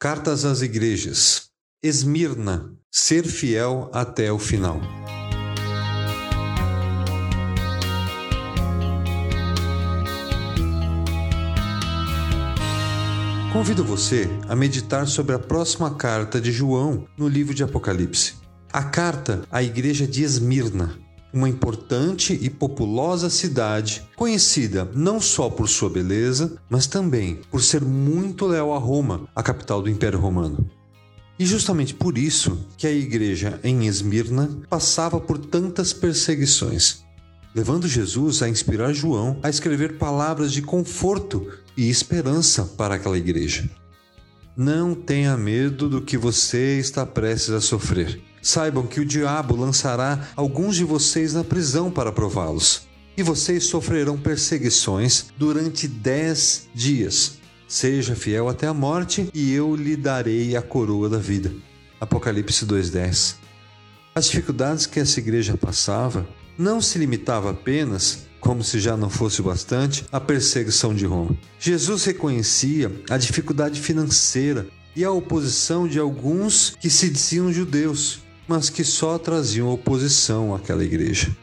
Cartas às Igrejas. Esmirna. Ser fiel até o final. Convido você a meditar sobre a próxima carta de João no livro de Apocalipse. A carta à igreja de Esmirna, uma importante e populosa cidade, conhecida não só por sua beleza, mas também por ser muito leal a Roma, a capital do Império Romano. E justamente por isso que a igreja em Esmirna passava por tantas perseguições, levando Jesus a inspirar João a escrever palavras de conforto e esperança para aquela igreja. Não tenha medo do que você está prestes a sofrer. Saibam que o diabo lançará alguns de vocês na prisão para prová-los. E vocês sofrerão perseguições durante dez dias. Seja fiel até a morte, e eu lhe darei a coroa da vida. Apocalipse 2,10 As dificuldades que essa igreja passava não se limitava apenas, como se já não fosse bastante, à perseguição de Roma. Jesus reconhecia a dificuldade financeira e a oposição de alguns que se diziam judeus mas que só traziam oposição àquela igreja.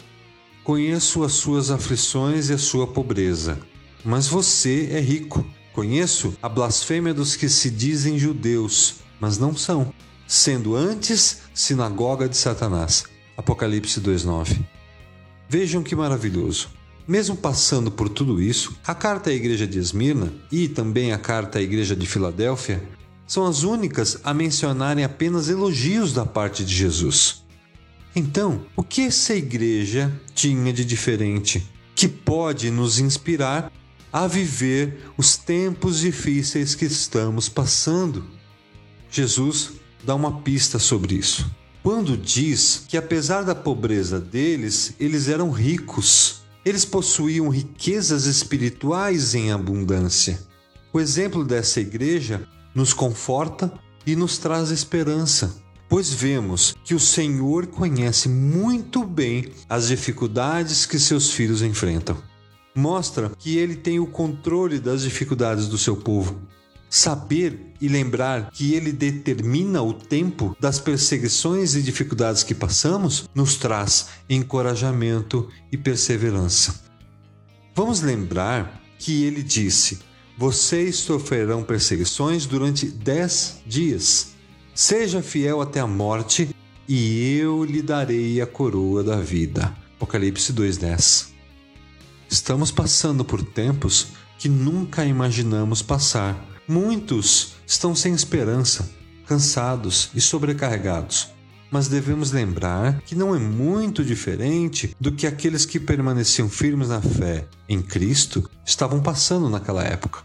Conheço as suas aflições e a sua pobreza, mas você é rico. Conheço a blasfêmia dos que se dizem judeus, mas não são, sendo antes sinagoga de Satanás. Apocalipse 2:9. Vejam que maravilhoso. Mesmo passando por tudo isso, a carta à igreja de Esmirna e também a carta à igreja de Filadélfia são as únicas a mencionarem apenas elogios da parte de Jesus. Então, o que essa igreja tinha de diferente que pode nos inspirar a viver os tempos difíceis que estamos passando? Jesus dá uma pista sobre isso. Quando diz que, apesar da pobreza deles, eles eram ricos, eles possuíam riquezas espirituais em abundância. O exemplo dessa igreja nos conforta e nos traz esperança, pois vemos que o Senhor conhece muito bem as dificuldades que seus filhos enfrentam. Mostra que ele tem o controle das dificuldades do seu povo. Saber e lembrar que ele determina o tempo das perseguições e dificuldades que passamos nos traz encorajamento e perseverança. Vamos lembrar que ele disse: vocês sofrerão perseguições durante dez dias. Seja fiel até a morte, e eu lhe darei a coroa da vida. Apocalipse 2:10. Estamos passando por tempos que nunca imaginamos passar. Muitos estão sem esperança, cansados e sobrecarregados. Mas devemos lembrar que não é muito diferente do que aqueles que permaneciam firmes na fé em Cristo estavam passando naquela época.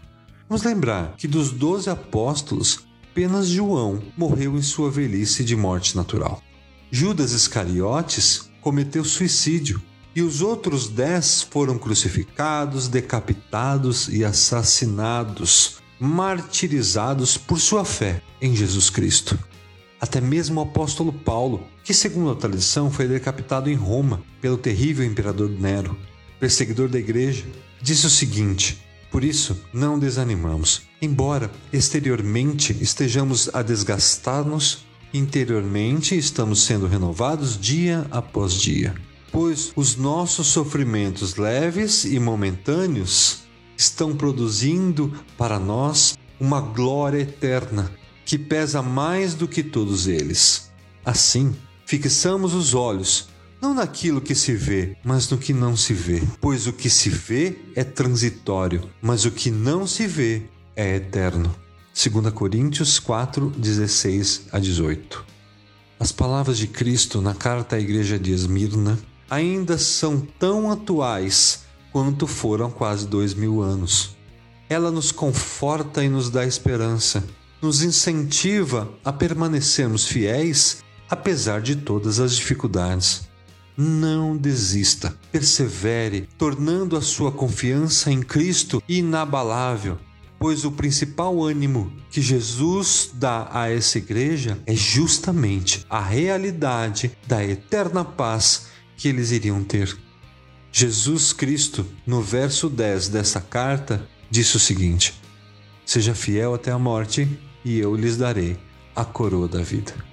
Vamos lembrar que dos doze apóstolos, apenas João morreu em sua velhice de morte natural. Judas Iscariotes cometeu suicídio e os outros dez foram crucificados, decapitados e assassinados, martirizados por sua fé em Jesus Cristo. Até mesmo o apóstolo Paulo, que segundo a tradição foi decapitado em Roma pelo terrível imperador Nero, perseguidor da igreja, disse o seguinte: por isso, não desanimamos. Embora exteriormente estejamos a desgastar-nos, interiormente estamos sendo renovados dia após dia. Pois os nossos sofrimentos leves e momentâneos estão produzindo para nós uma glória eterna que pesa mais do que todos eles. Assim, fixamos os olhos não naquilo que se vê, mas no que não se vê. Pois o que se vê é transitório, mas o que não se vê é eterno. 2 Coríntios 4, 16 a 18. As palavras de Cristo na carta à igreja de Esmirna ainda são tão atuais quanto foram quase dois mil anos. Ela nos conforta e nos dá esperança, nos incentiva a permanecermos fiéis apesar de todas as dificuldades. Não desista, persevere, tornando a sua confiança em Cristo inabalável, pois o principal ânimo que Jesus dá a essa igreja é justamente a realidade da eterna paz que eles iriam ter. Jesus Cristo, no verso 10 dessa carta, disse o seguinte: Seja fiel até a morte, e eu lhes darei a coroa da vida.